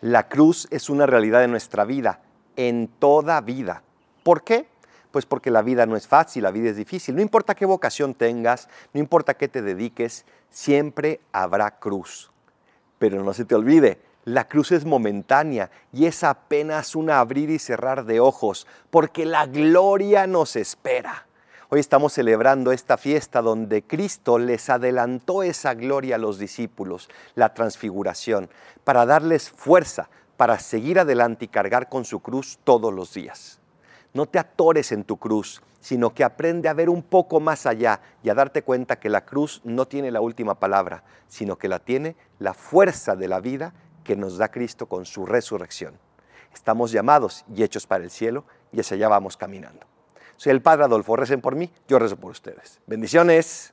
La cruz es una realidad de nuestra vida, en toda vida. ¿Por qué? Pues porque la vida no es fácil, la vida es difícil. No importa qué vocación tengas, no importa qué te dediques, siempre habrá cruz. Pero no se te olvide, la cruz es momentánea y es apenas un abrir y cerrar de ojos, porque la gloria nos espera. Hoy estamos celebrando esta fiesta donde Cristo les adelantó esa gloria a los discípulos, la transfiguración, para darles fuerza para seguir adelante y cargar con su cruz todos los días. No te atores en tu cruz, sino que aprende a ver un poco más allá y a darte cuenta que la cruz no tiene la última palabra, sino que la tiene la fuerza de la vida que nos da Cristo con su resurrección. Estamos llamados y hechos para el cielo y hacia allá vamos caminando. Soy el Padre Adolfo, recen por mí, yo rezo por ustedes. Bendiciones.